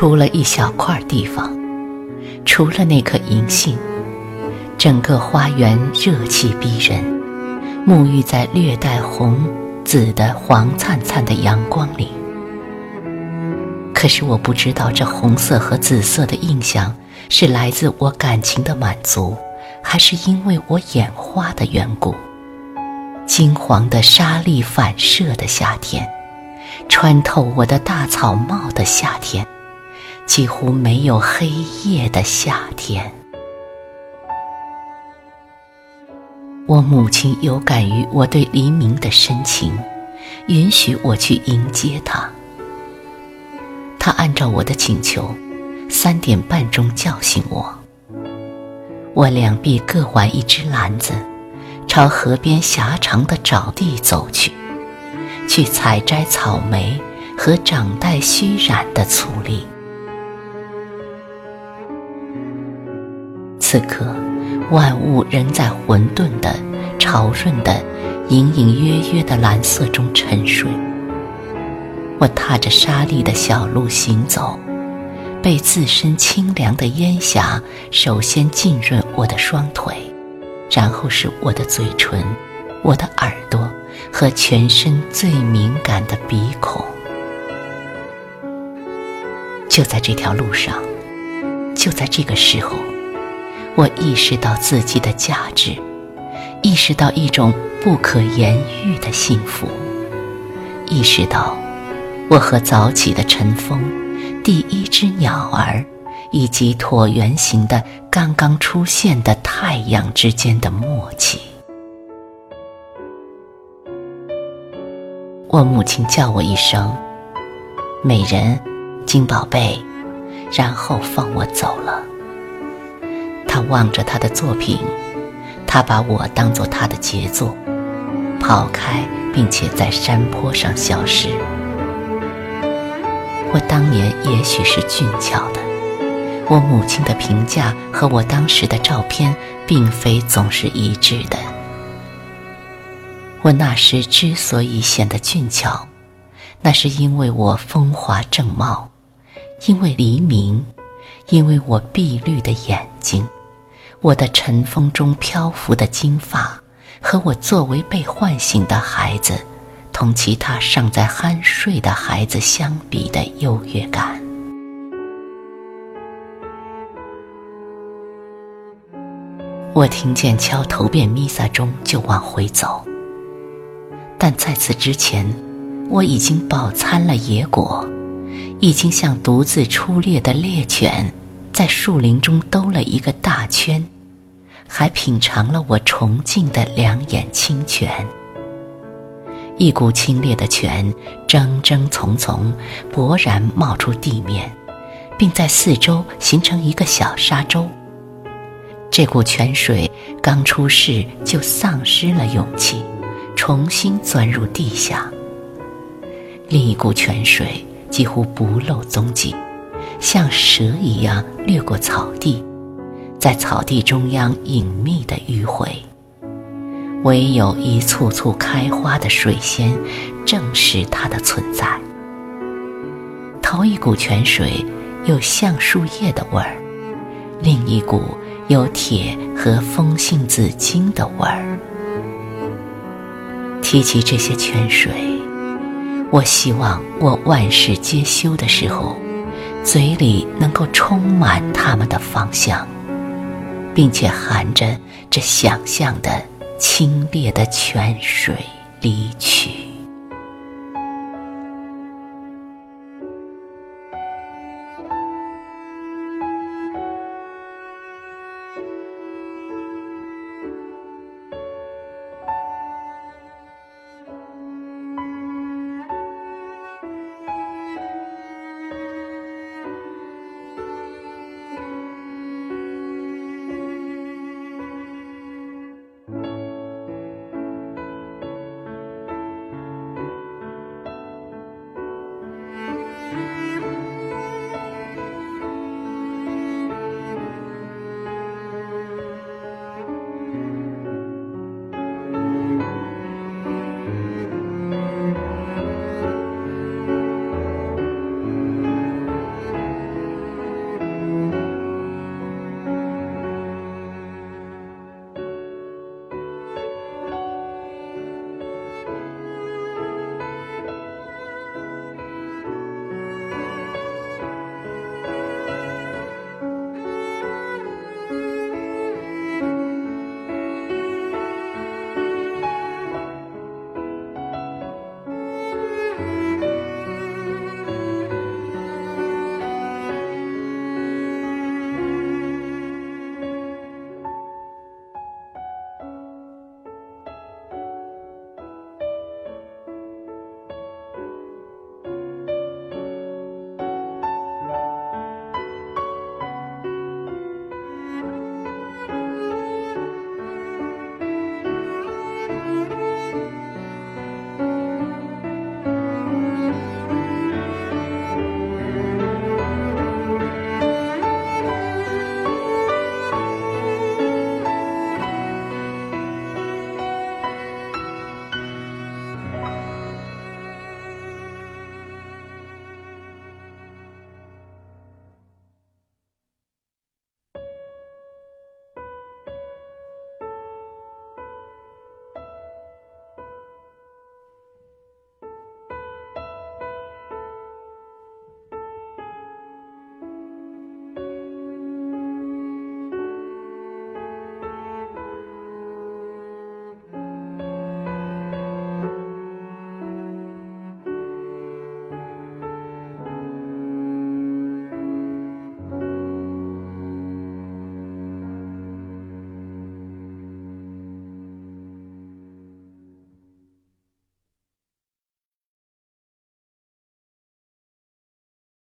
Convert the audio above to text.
除了一小块地方，除了那颗银杏，整个花园热气逼人，沐浴在略带红、紫的黄灿灿的阳光里。可是我不知道，这红色和紫色的印象是来自我感情的满足，还是因为我眼花的缘故。金黄的沙粒反射的夏天，穿透我的大草帽的夏天。几乎没有黑夜的夏天，我母亲有感于我对黎明的深情，允许我去迎接他。他按照我的请求，三点半钟叫醒我。我两臂各挽一只篮子，朝河边狭长的沼地走去，去采摘草莓和长带虚染的粗粒。此刻，万物仍在混沌的、潮润的、隐隐约约的蓝色中沉睡。我踏着沙砾的小路行走，被自身清凉的烟霞首先浸润我的双腿，然后是我的嘴唇、我的耳朵和全身最敏感的鼻孔。就在这条路上，就在这个时候。我意识到自己的价值，意识到一种不可言喻的幸福，意识到我和早起的晨风、第一只鸟儿以及椭圆形的刚刚出现的太阳之间的默契。我母亲叫我一声“美人，金宝贝”，然后放我走了。望着他的作品，他把我当作他的杰作，跑开并且在山坡上消失。我当年也许是俊俏的，我母亲的评价和我当时的照片并非总是一致的。我那时之所以显得俊俏，那是因为我风华正茂，因为黎明，因为我碧绿的眼睛。我的晨风中漂浮的金发，和我作为被唤醒的孩子，同其他尚在酣睡的孩子相比的优越感。我听见敲头遍弥撒钟就往回走，但在此之前，我已经饱餐了野果，已经像独自出猎的猎犬。在树林中兜了一个大圈，还品尝了我崇敬的两眼清泉。一股清冽的泉蒸蒸丛丛，勃然冒出地面，并在四周形成一个小沙洲。这股泉水刚出世就丧失了勇气，重新钻入地下。另一股泉水几乎不露踪迹。像蛇一样掠过草地，在草地中央隐秘的迂回。唯有一簇簇开花的水仙，证实它的存在。头一股泉水有橡树叶的味儿，另一股有铁和风信子茎的味儿。提起这些泉水，我希望我万事皆休的时候。嘴里能够充满他们的芳香，并且含着这想象的清冽的泉水离去。